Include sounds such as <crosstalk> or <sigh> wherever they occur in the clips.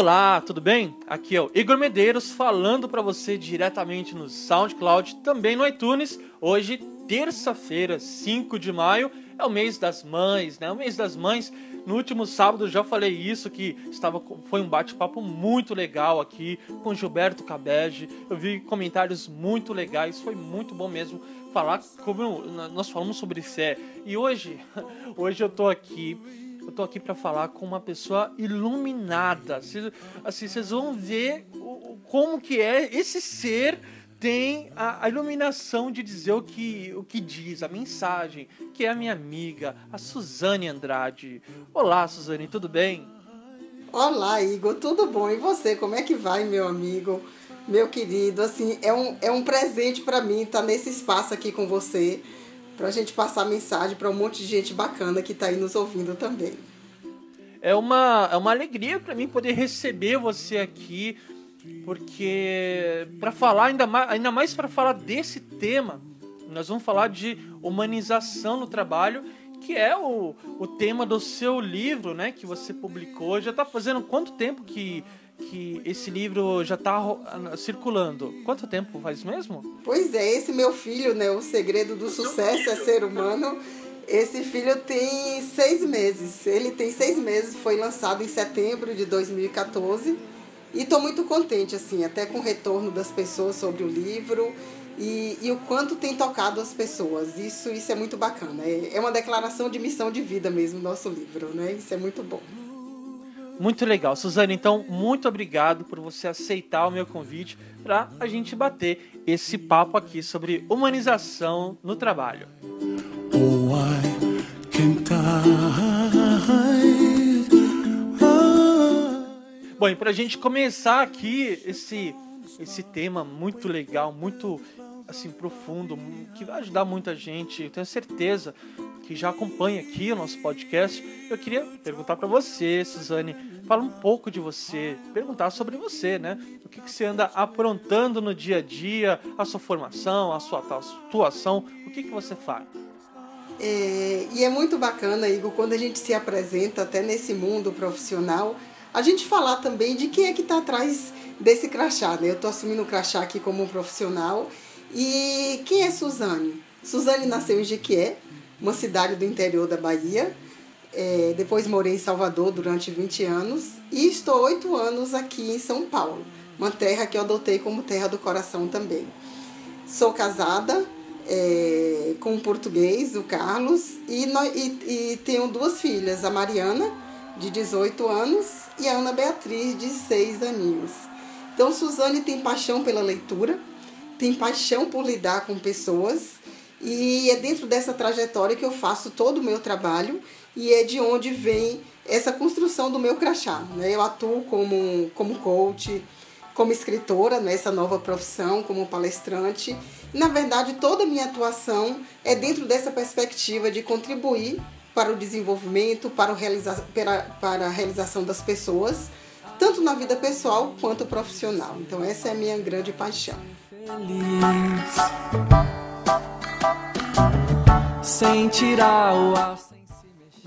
Olá, tudo bem? Aqui é o Igor Medeiros falando para você diretamente no SoundCloud, também no iTunes. Hoje, terça-feira, 5 de maio, é o mês das mães, né? O mês das mães. No último sábado já falei isso que estava foi um bate-papo muito legal aqui com Gilberto Cabege. Eu vi comentários muito legais, foi muito bom mesmo falar como nós falamos sobre fé. E hoje, <laughs> hoje eu tô aqui eu tô aqui para falar com uma pessoa iluminada. Assim, vocês vão ver como que é esse ser tem a, a, iluminação de dizer o que, o que diz, a mensagem, que é a minha amiga, a Suzane Andrade. Olá, Suzane, tudo bem? Olá, Igor, tudo bom? E você, como é que vai, meu amigo, meu querido? Assim, é um, é um presente para mim estar nesse espaço aqui com você, para a gente passar mensagem para um monte de gente bacana que está aí nos ouvindo também. É uma, é uma alegria para mim poder receber você aqui porque para falar ainda mais, ainda mais para falar desse tema, nós vamos falar de humanização no trabalho, que é o, o tema do seu livro, né, que você publicou. Já está fazendo quanto tempo que que esse livro já está circulando. Quanto tempo faz mesmo? Pois é, esse meu filho, né, O Segredo do Sucesso é Ser Humano, esse filho tem seis meses. Ele tem seis meses, foi lançado em setembro de 2014 e estou muito contente, assim, até com o retorno das pessoas sobre o livro e, e o quanto tem tocado as pessoas. Isso, isso é muito bacana. É, é uma declaração de missão de vida mesmo, nosso livro, né? Isso é muito bom. Muito legal. Suzane, então, muito obrigado por você aceitar o meu convite para a gente bater esse papo aqui sobre humanização no trabalho. Oh, I can't Bom, e para a gente começar aqui esse, esse tema muito legal, muito assim profundo, que vai ajudar muita gente, eu tenho certeza que já acompanha aqui o nosso podcast. Eu queria perguntar para você, Suzane, fala um pouco de você, perguntar sobre você, né? O que, que você anda aprontando no dia a dia, a sua formação, a sua atuação, o que, que você faz? É, e é muito bacana, Igor, quando a gente se apresenta até nesse mundo profissional, a gente falar também de quem é que está atrás desse crachá. Né? Eu estou assumindo o crachá aqui como um profissional. E quem é Suzane? Suzane nasceu em Jequié, uma cidade do interior da Bahia. É, depois morei em Salvador durante 20 anos e estou oito anos aqui em São Paulo, uma terra que eu adotei como terra do coração também. Sou casada é, com um português, o Carlos, e, e, e tenho duas filhas, a Mariana, de 18 anos, e a Ana Beatriz, de 6 aninhos. Então, Suzane tem paixão pela leitura, tem paixão por lidar com pessoas, e é dentro dessa trajetória que eu faço todo o meu trabalho, e é de onde vem essa construção do meu crachá. Né? Eu atuo como, como coach, como escritora nessa nova profissão, como palestrante. Na verdade, toda a minha atuação é dentro dessa perspectiva de contribuir para o desenvolvimento, para, o realiza para, para a realização das pessoas, tanto na vida pessoal quanto profissional. Então, essa é a minha grande paixão. Feliz, sem tirar o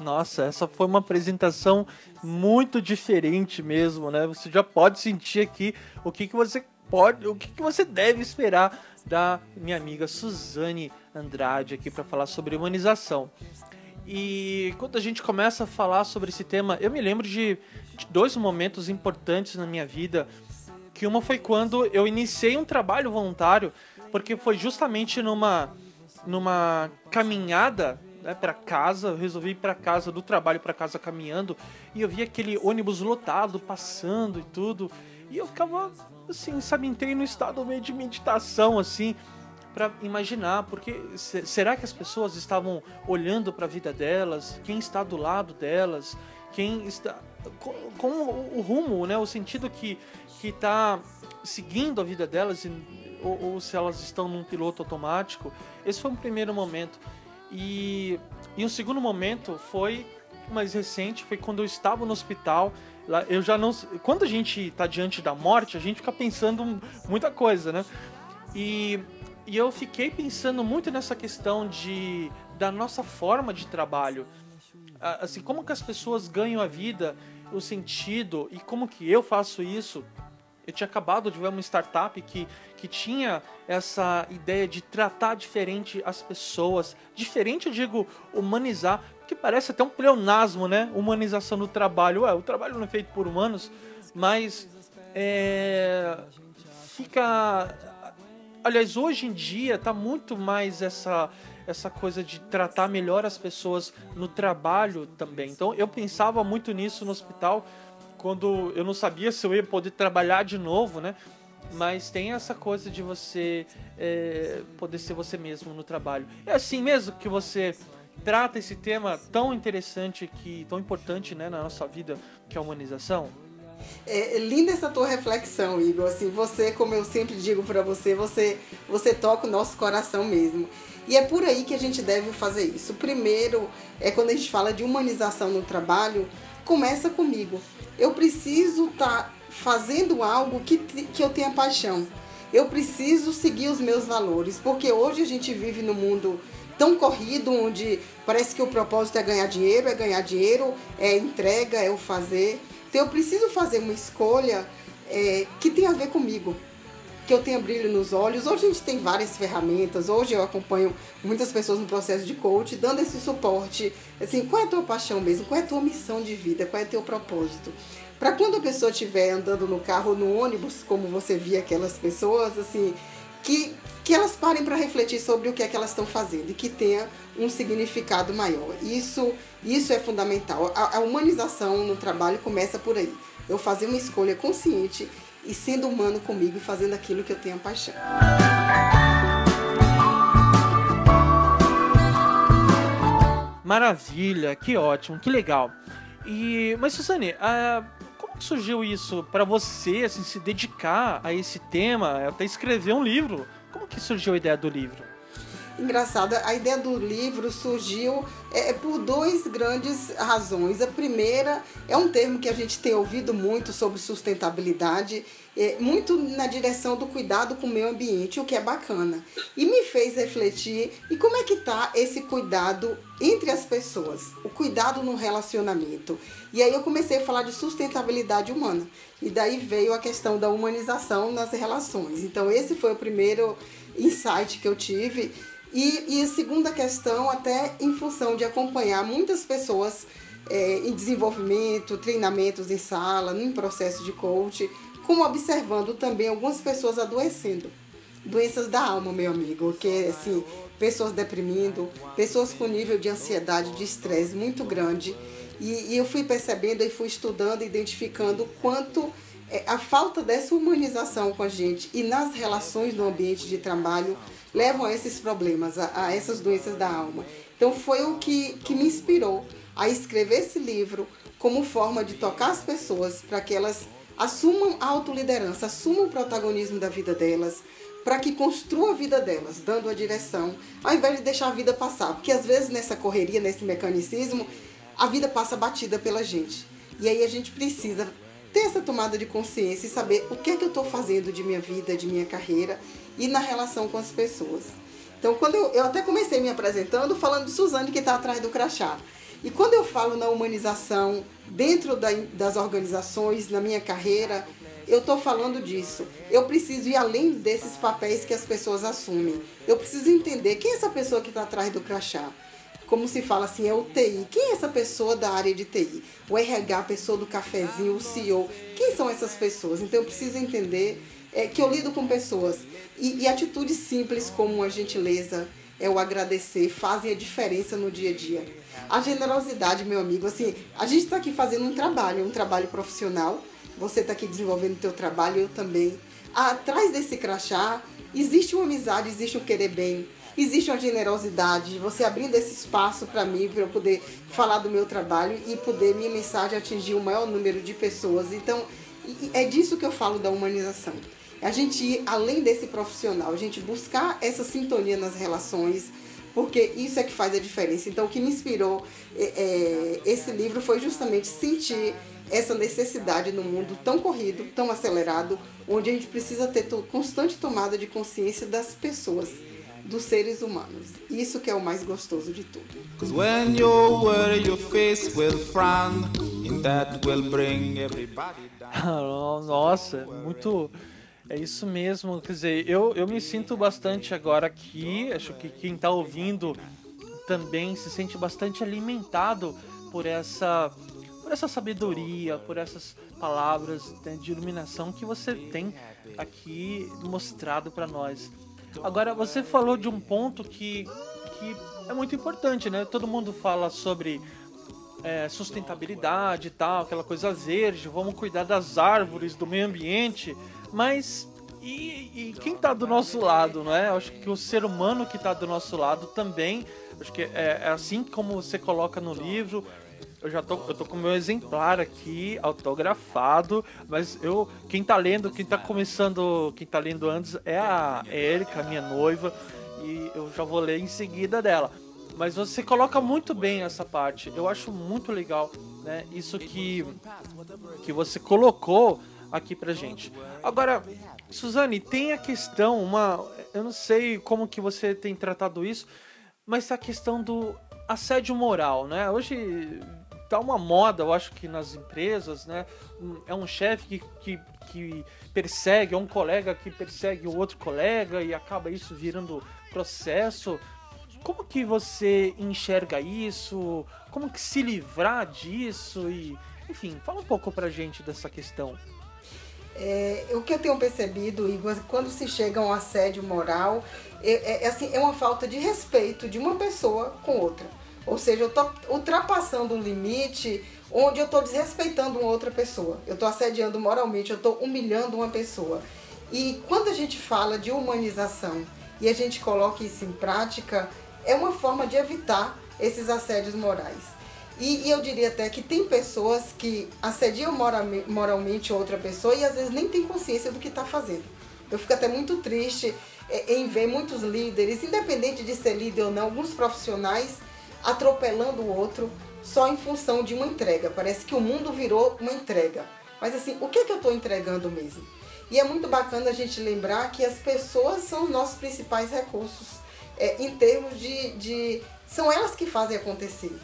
nossa, essa foi uma apresentação muito diferente mesmo, né? Você já pode sentir aqui o que, que você pode, o que, que você deve esperar da minha amiga Suzane Andrade aqui para falar sobre humanização. E quando a gente começa a falar sobre esse tema, eu me lembro de, de dois momentos importantes na minha vida. Que uma foi quando eu iniciei um trabalho voluntário, porque foi justamente numa, numa caminhada né, para casa, eu resolvi ir para casa, do trabalho para casa caminhando, e eu vi aquele ônibus lotado passando e tudo, e eu ficava assim, sabe, entrei no estado meio de meditação assim, para imaginar, porque será que as pessoas estavam olhando para a vida delas, quem está do lado delas, quem está com, o, o, rumo, né, o sentido que que está seguindo a vida delas ou, ou, se elas estão num piloto automático. Esse foi um primeiro momento e e um segundo momento foi mais recente, foi quando eu estava no hospital. Eu já não, quando a gente está diante da morte, a gente fica pensando muita coisa, né? E e eu fiquei pensando muito nessa questão de da nossa forma de trabalho. Assim, como que as pessoas ganham a vida o sentido e como que eu faço isso. Eu tinha acabado de ver uma startup que, que tinha essa ideia de tratar diferente as pessoas. Diferente, eu digo, humanizar, que parece até um pleonasmo, né? Humanização do trabalho. Ué, o trabalho não é feito por humanos, mas é, fica. Aliás, hoje em dia tá muito mais essa essa coisa de tratar melhor as pessoas no trabalho também. Então eu pensava muito nisso no hospital quando eu não sabia se eu ia poder trabalhar de novo, né? Mas tem essa coisa de você é, poder ser você mesmo no trabalho. É assim mesmo que você trata esse tema tão interessante que tão importante né, na nossa vida que é a humanização? É, é linda essa tua reflexão, Igor. Assim, você, como eu sempre digo para você, você, você toca o nosso coração mesmo. E é por aí que a gente deve fazer isso. Primeiro, é quando a gente fala de humanização no trabalho, começa comigo. Eu preciso estar tá fazendo algo que, que eu tenha paixão. Eu preciso seguir os meus valores, porque hoje a gente vive no mundo tão corrido onde parece que o propósito é ganhar dinheiro, é ganhar dinheiro, é entrega, é o fazer. Então eu preciso fazer uma escolha é, que tem a ver comigo, que eu tenha brilho nos olhos. Hoje a gente tem várias ferramentas, hoje eu acompanho muitas pessoas no processo de coach, dando esse suporte. Assim, qual é a tua paixão mesmo? Qual é a tua missão de vida? Qual é o teu propósito? Para quando a pessoa estiver andando no carro ou no ônibus, como você via aquelas pessoas, assim, que, que elas parem para refletir sobre o que é que elas estão fazendo e que tenha um significado maior. Isso, isso é fundamental. A, a humanização no trabalho começa por aí. Eu fazer uma escolha consciente e sendo humano comigo e fazendo aquilo que eu tenho paixão. Maravilha, que ótimo, que legal. E, mas Suzane, uh, como surgiu isso para você assim, se dedicar a esse tema, até escrever um livro? Como que surgiu a ideia do livro? Engraçado, a ideia do livro surgiu é, é, por duas grandes razões. A primeira é um termo que a gente tem ouvido muito sobre sustentabilidade, é, muito na direção do cuidado com o meio ambiente, o que é bacana. E me fez refletir e como é que está esse cuidado entre as pessoas, o cuidado no relacionamento. E aí eu comecei a falar de sustentabilidade humana. E daí veio a questão da humanização nas relações. Então esse foi o primeiro insight que eu tive e, e a segunda questão, até em função de acompanhar muitas pessoas é, em desenvolvimento, treinamentos em sala, em processo de coach, como observando também algumas pessoas adoecendo. Doenças da alma, meu amigo, que assim, pessoas deprimindo, pessoas com nível de ansiedade, de estresse muito grande. E, e, eu fui percebendo e fui estudando, identificando quanto é, a falta dessa humanização com a gente e nas relações no ambiente de trabalho levam a esses problemas, a, a essas doenças da alma. Então foi o que, que me inspirou a escrever esse livro como forma de tocar as pessoas para que elas assumam a autoliderança, assumam o protagonismo da vida delas, para que construam a vida delas, dando a direção, ao invés de deixar a vida passar. Porque às vezes nessa correria, nesse mecanicismo, a vida passa batida pela gente. E aí a gente precisa ter essa tomada de consciência e saber o que é que eu estou fazendo de minha vida, de minha carreira e na relação com as pessoas. Então, quando eu, eu até comecei me apresentando falando de Suzane que está atrás do crachá. E quando eu falo na humanização dentro da, das organizações, na minha carreira, eu estou falando disso. Eu preciso ir além desses papéis que as pessoas assumem. Eu preciso entender quem é essa pessoa que está atrás do crachá. Como se fala assim, é o TI. Quem é essa pessoa da área de TI? O RH, a pessoa do cafezinho, o CEO. Quem são essas pessoas? Então eu preciso entender é, que eu lido com pessoas. E, e atitudes simples como a gentileza, é o agradecer, fazem a diferença no dia a dia. A generosidade, meu amigo, assim, a gente está aqui fazendo um trabalho, um trabalho profissional. Você está aqui desenvolvendo o teu trabalho, eu também. Atrás desse crachá existe uma amizade, existe um querer bem, existe uma generosidade, você abrindo esse espaço para mim, para eu poder falar do meu trabalho e poder minha mensagem atingir o maior número de pessoas. Então, é disso que eu falo da humanização a gente ir além desse profissional, a gente buscar essa sintonia nas relações, porque isso é que faz a diferença. Então, o que me inspirou é, é, esse livro foi justamente sentir essa necessidade no mundo tão corrido, tão acelerado, onde a gente precisa ter constante tomada de consciência das pessoas. Dos seres humanos. Isso que é o mais gostoso de tudo. Nossa, muito é isso mesmo, quer dizer, eu, eu me sinto bastante agora aqui, acho que quem está ouvindo também se sente bastante alimentado por essa por essa sabedoria, por essas palavras né, de iluminação que você tem aqui mostrado para nós. Agora, você falou de um ponto que, que é muito importante, né? Todo mundo fala sobre é, sustentabilidade e tal, aquela coisa verde, vamos cuidar das árvores, do meio ambiente, mas e, e quem está do nosso lado, não é? Acho que o ser humano que está do nosso lado também, acho que é, é assim como você coloca no livro, eu já tô, eu tô com meu exemplar aqui, autografado, mas eu, quem tá lendo, quem tá começando, quem tá lendo antes é a Erika, minha noiva, e eu já vou ler em seguida dela. Mas você coloca muito bem essa parte. Eu acho muito legal, né? Isso que que você colocou aqui pra gente. Agora, Suzane, tem a questão, uma, eu não sei como que você tem tratado isso, mas a questão do assédio moral, né? Hoje tá uma moda, eu acho que nas empresas, né? É um chefe que, que, que persegue, é um colega que persegue o outro colega e acaba isso virando processo. Como que você enxerga isso? Como que se livrar disso? E, enfim, fala um pouco pra gente dessa questão. É, o que eu tenho percebido, Igor, quando se chega a um assédio moral, é, é, assim, é uma falta de respeito de uma pessoa com outra. Ou seja, eu estou ultrapassando um limite onde eu estou desrespeitando uma outra pessoa. Eu estou assediando moralmente, eu estou humilhando uma pessoa. E quando a gente fala de humanização e a gente coloca isso em prática, é uma forma de evitar esses assédios morais. E, e eu diria até que tem pessoas que assediam moralmente outra pessoa e às vezes nem tem consciência do que está fazendo. Eu fico até muito triste é, em ver muitos líderes, independente de ser líder ou não, alguns profissionais atropelando o outro só em função de uma entrega. Parece que o mundo virou uma entrega. Mas assim, o que, é que eu estou entregando mesmo? E é muito bacana a gente lembrar que as pessoas são os nossos principais recursos é, em termos de, de. São elas que fazem acontecer.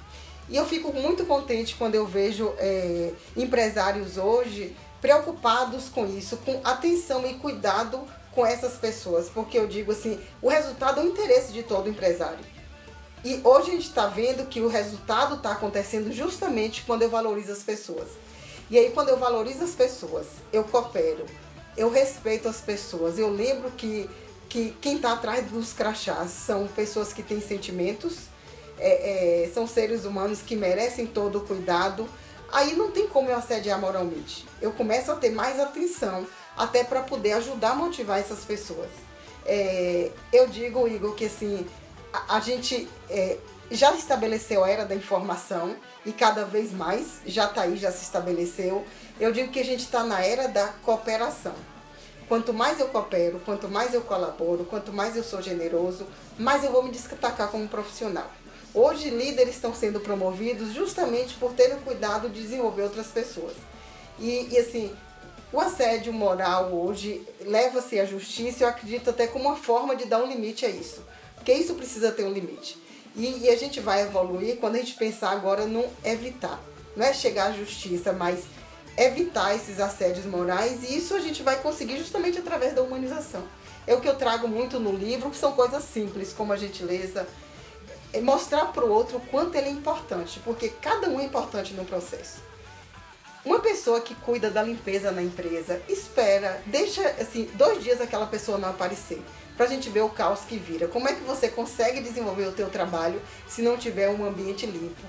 E eu fico muito contente quando eu vejo é, empresários hoje preocupados com isso, com atenção e cuidado com essas pessoas, porque eu digo assim, o resultado é o interesse de todo empresário. E hoje a gente está vendo que o resultado está acontecendo justamente quando eu valorizo as pessoas. E aí, quando eu valorizo as pessoas, eu coopero, eu respeito as pessoas, eu lembro que, que quem está atrás dos crachás são pessoas que têm sentimentos, é, é, são seres humanos que merecem todo o cuidado. Aí não tem como eu assediar moralmente. Eu começo a ter mais atenção, até para poder ajudar a motivar essas pessoas. É, eu digo, Igor, que assim, a, gente é, já estabeleceu a era da informação e cada vez mais já está aí, já se estabeleceu. Eu digo que a gente está na era da cooperação. Quanto mais eu coopero, quanto mais eu colaboro, quanto mais eu sou generoso, mais eu vou me destacar como profissional. Hoje, líderes estão sendo promovidos justamente por terem cuidado de desenvolver outras pessoas. E, e assim, o assédio moral hoje leva-se à justiça, eu acredito até como uma forma de dar um limite a isso. Porque isso precisa ter um limite. E, e a gente vai evoluir quando a gente pensar agora no evitar. Não é chegar à justiça, mas evitar esses assédios morais. E isso a gente vai conseguir justamente através da humanização. É o que eu trago muito no livro, que são coisas simples, como a gentileza, é mostrar para o outro o quanto ele é importante, porque cada um é importante no processo. Uma pessoa que cuida da limpeza na empresa espera, deixa assim, dois dias aquela pessoa não aparecer, para a gente ver o caos que vira. Como é que você consegue desenvolver o teu trabalho se não tiver um ambiente limpo?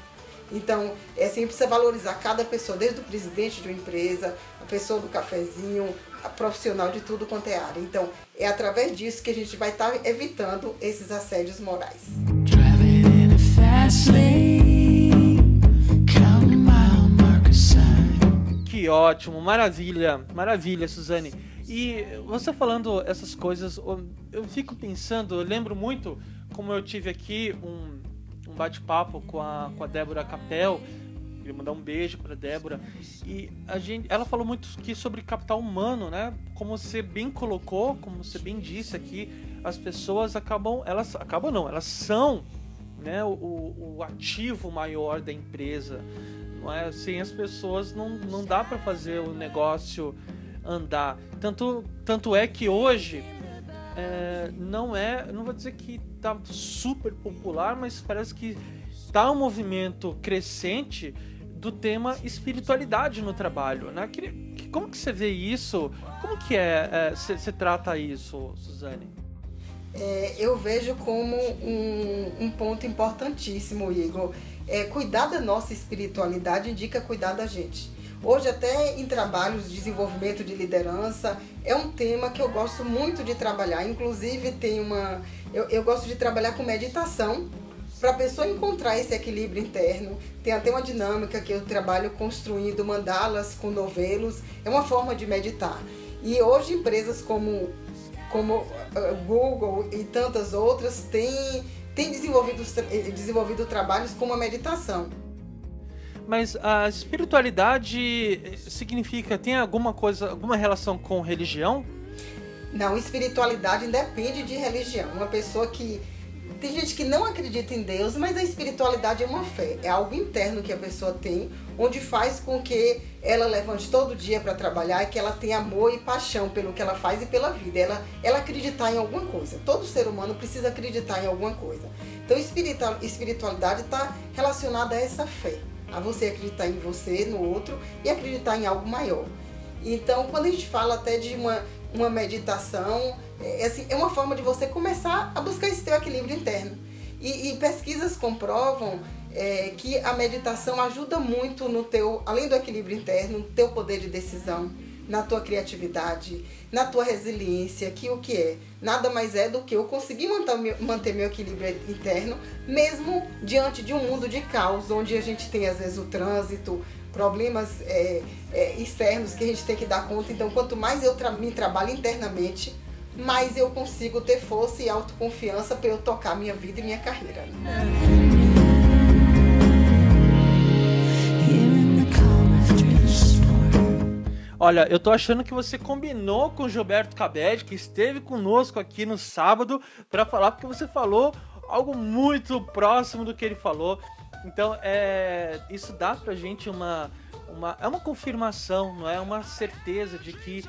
Então, é assim, precisa valorizar cada pessoa, desde o presidente de uma empresa, a pessoa do cafezinho, a profissional de tudo quanto é área. Então, é através disso que a gente vai estar tá evitando esses assédios morais. Que ótimo, maravilha, maravilha, Suzane. E você falando essas coisas, eu fico pensando, eu lembro muito como eu tive aqui um, um bate-papo com a, com a Débora Capel, queria mandar um beijo para Débora. E a gente, ela falou muito aqui sobre capital humano, né? Como você bem colocou, como você bem disse aqui, as pessoas acabam, elas acabam não, elas são né, o, o ativo maior da empresa. Não é? Sem as pessoas não, não dá para fazer o negócio andar. Tanto, tanto é que hoje é, não é, não vou dizer que tá super popular, mas parece que tá um movimento crescente do tema espiritualidade no trabalho, né? Como que você vê isso? Como que é, você é, trata isso, Suzane? É, eu vejo como um, um ponto importantíssimo, Igor. É, cuidar da nossa espiritualidade indica cuidar da gente. Hoje, até em trabalhos de desenvolvimento de liderança, é um tema que eu gosto muito de trabalhar. Inclusive, tem uma. Eu, eu gosto de trabalhar com meditação para a pessoa encontrar esse equilíbrio interno. Tem até uma dinâmica que eu trabalho construindo mandalas com novelos. É uma forma de meditar. E hoje, empresas como, como uh, Google e tantas outras têm, têm desenvolvido, desenvolvido trabalhos com a meditação. Mas a espiritualidade significa, tem alguma coisa, alguma relação com religião? Não, espiritualidade independe de religião. Uma pessoa que. Tem gente que não acredita em Deus, mas a espiritualidade é uma fé. É algo interno que a pessoa tem, onde faz com que ela levante todo dia para trabalhar e que ela tenha amor e paixão pelo que ela faz e pela vida. Ela, ela acreditar em alguma coisa. Todo ser humano precisa acreditar em alguma coisa. Então, espiritualidade está relacionada a essa fé a você acreditar em você, no outro e acreditar em algo maior. Então, quando a gente fala até de uma, uma meditação, é, assim, é uma forma de você começar a buscar esse teu equilíbrio interno. E, e pesquisas comprovam é, que a meditação ajuda muito no teu, além do equilíbrio interno, no teu poder de decisão na tua criatividade, na tua resiliência, que o que é? Nada mais é do que eu conseguir manter, meu equilíbrio interno, mesmo diante de um mundo de caos, onde a gente tem às vezes o trânsito, problemas é, é, externos que a gente tem que dar conta. Então, quanto mais eu tra me trabalho internamente, mais eu consigo ter força e autoconfiança para eu tocar minha vida e minha carreira. Né? Olha, eu tô achando que você combinou com o Gilberto Cabed, que esteve conosco aqui no sábado, para falar, porque você falou algo muito próximo do que ele falou. Então, é, isso dá pra gente uma, uma. É uma confirmação, não é? Uma certeza de que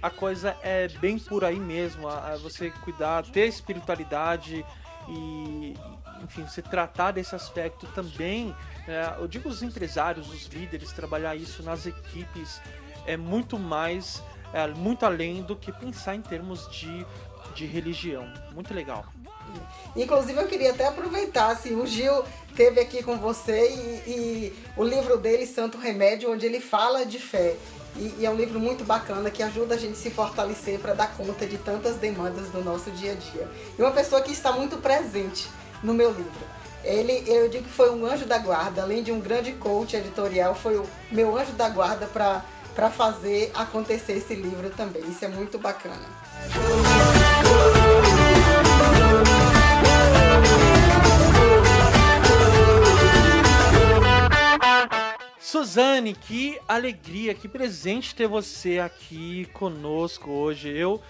a coisa é bem por aí mesmo. A, a você cuidar, ter espiritualidade e, enfim, você tratar desse aspecto também. É, eu digo os empresários, os líderes, trabalhar isso nas equipes é muito mais, é, muito além do que pensar em termos de, de religião. Muito legal. Inclusive eu queria até aproveitar, se o Gil teve aqui com você e, e, o livro dele, Santo Remédio, onde ele fala de fé. E, e, é um livro muito bacana que ajuda a gente a se fortalecer para dar conta de tantas demandas do nosso dia a dia. E uma pessoa que está muito presente no meu livro. Ele, eu digo que foi um anjo da guarda, além de um grande coach editorial, foi o meu anjo da guarda para para fazer acontecer esse livro também. Isso é muito bacana. Suzane, que alegria, que presente ter você aqui conosco hoje. Eu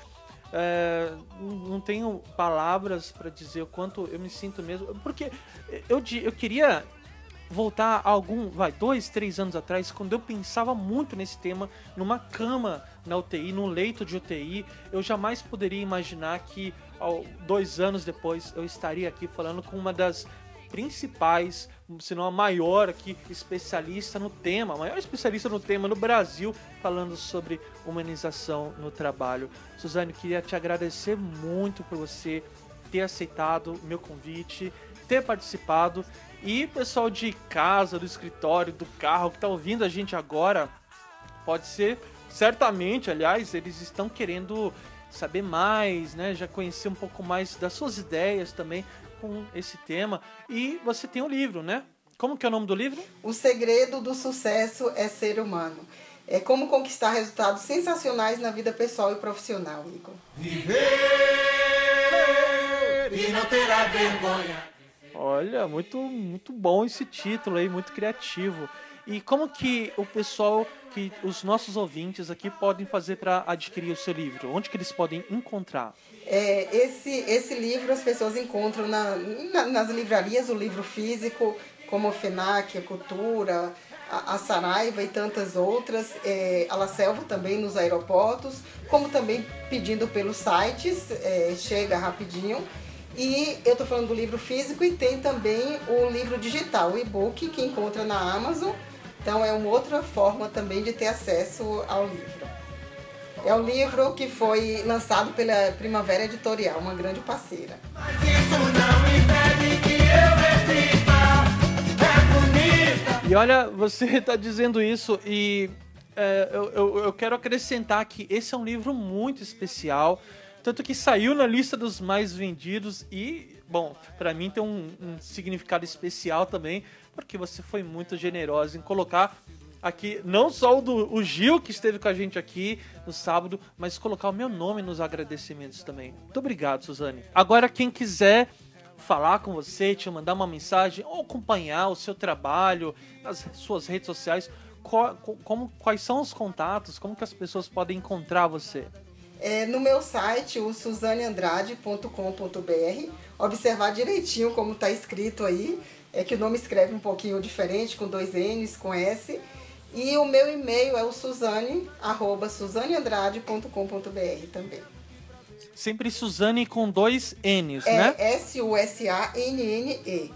é, não tenho palavras para dizer o quanto eu me sinto mesmo, porque eu, eu queria voltar a algum, vai, dois, três anos atrás, quando eu pensava muito nesse tema, numa cama na UTI, num leito de UTI, eu jamais poderia imaginar que dois anos depois eu estaria aqui falando com uma das principais, se não a maior aqui, especialista no tema, a maior especialista no tema no Brasil, falando sobre humanização no trabalho. Suzane, queria te agradecer muito por você ter aceitado o meu convite, ter participado e pessoal de casa, do escritório, do carro que está ouvindo a gente agora, pode ser, certamente, aliás, eles estão querendo saber mais, né? Já conhecer um pouco mais das suas ideias também com esse tema. E você tem um livro, né? Como que é o nome do livro? O segredo do sucesso é ser humano. É como conquistar resultados sensacionais na vida pessoal e profissional, Nico. Viver e não terá vergonha. Olha, muito, muito bom esse título aí, muito criativo. E como que o pessoal, que os nossos ouvintes aqui podem fazer para adquirir o seu livro? Onde que eles podem encontrar? É, esse, esse livro as pessoas encontram na, na, nas livrarias, o livro físico, como o FENAC, a Cultura, a, a Saraiva e tantas outras, é, a La Selva também nos aeroportos, como também pedindo pelos sites, é, chega rapidinho. E eu estou falando do livro físico e tem também o livro digital, o e-book, que encontra na Amazon. Então é uma outra forma também de ter acesso ao livro. É um livro que foi lançado pela Primavera Editorial, uma grande parceira. Mas isso não impede que eu repita, é bonita. E olha, você está <laughs> dizendo isso e é, eu, eu, eu quero acrescentar que esse é um livro muito especial tanto que saiu na lista dos mais vendidos e, bom, para mim tem um, um, significado especial também, porque você foi muito generosa em colocar aqui, não só o do o Gil, que esteve com a gente aqui no sábado, mas colocar o meu nome nos agradecimentos também. Muito obrigado, Suzane. Agora, quem quiser falar com você, te mandar uma mensagem ou acompanhar o seu trabalho nas suas redes sociais, qual, como, quais são os contatos, como que as pessoas podem encontrar você? É, no meu site, o suzaneandrade.com.br, observar direitinho como está escrito aí, é que o nome escreve um pouquinho diferente, com dois N's, com S. E o meu e-mail é o suzane, arroba suzaneandrade.com.br também. Sempre Suzane com dois N's, é né? S-U-S-A-N-N-E.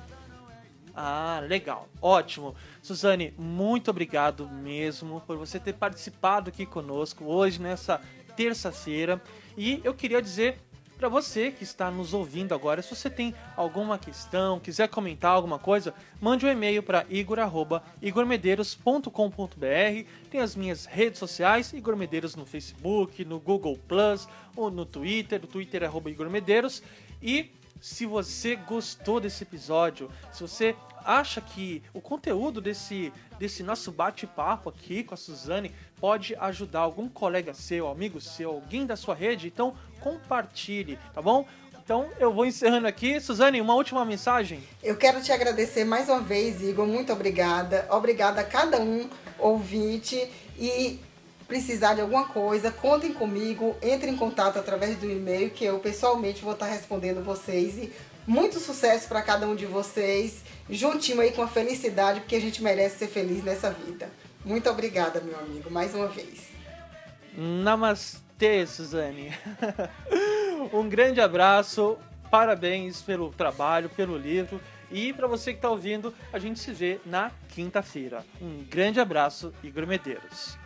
Ah, legal. Ótimo. Suzane, muito obrigado mesmo por você ter participado aqui conosco hoje nessa terça-feira. E eu queria dizer para você que está nos ouvindo agora, se você tem alguma questão, quiser comentar alguma coisa, mande um e-mail para igor@igormedeiros.com.br. Tem as minhas redes sociais, Igor Medeiros no Facebook, no Google Plus ou no Twitter, o Twitter é @igormedeiros. E se você gostou desse episódio, se você acha que o conteúdo desse, desse nosso bate-papo aqui com a Suzane pode ajudar algum colega seu, amigo seu, alguém da sua rede, então compartilhe, tá bom? Então eu vou encerrando aqui. Suzane, uma última mensagem? Eu quero te agradecer mais uma vez, Igor. Muito obrigada. Obrigada a cada um ouvinte. E precisar de alguma coisa, contem comigo, entre em contato através do e-mail que eu pessoalmente vou estar respondendo vocês. E muito sucesso para cada um de vocês, juntinho aí com a felicidade, porque a gente merece ser feliz nessa vida. Muito obrigada, meu amigo, mais uma vez. Namastê, Suzane. <laughs> um grande abraço, parabéns pelo trabalho, pelo livro. E para você que está ouvindo, a gente se vê na quinta-feira. Um grande abraço, Igor Medeiros.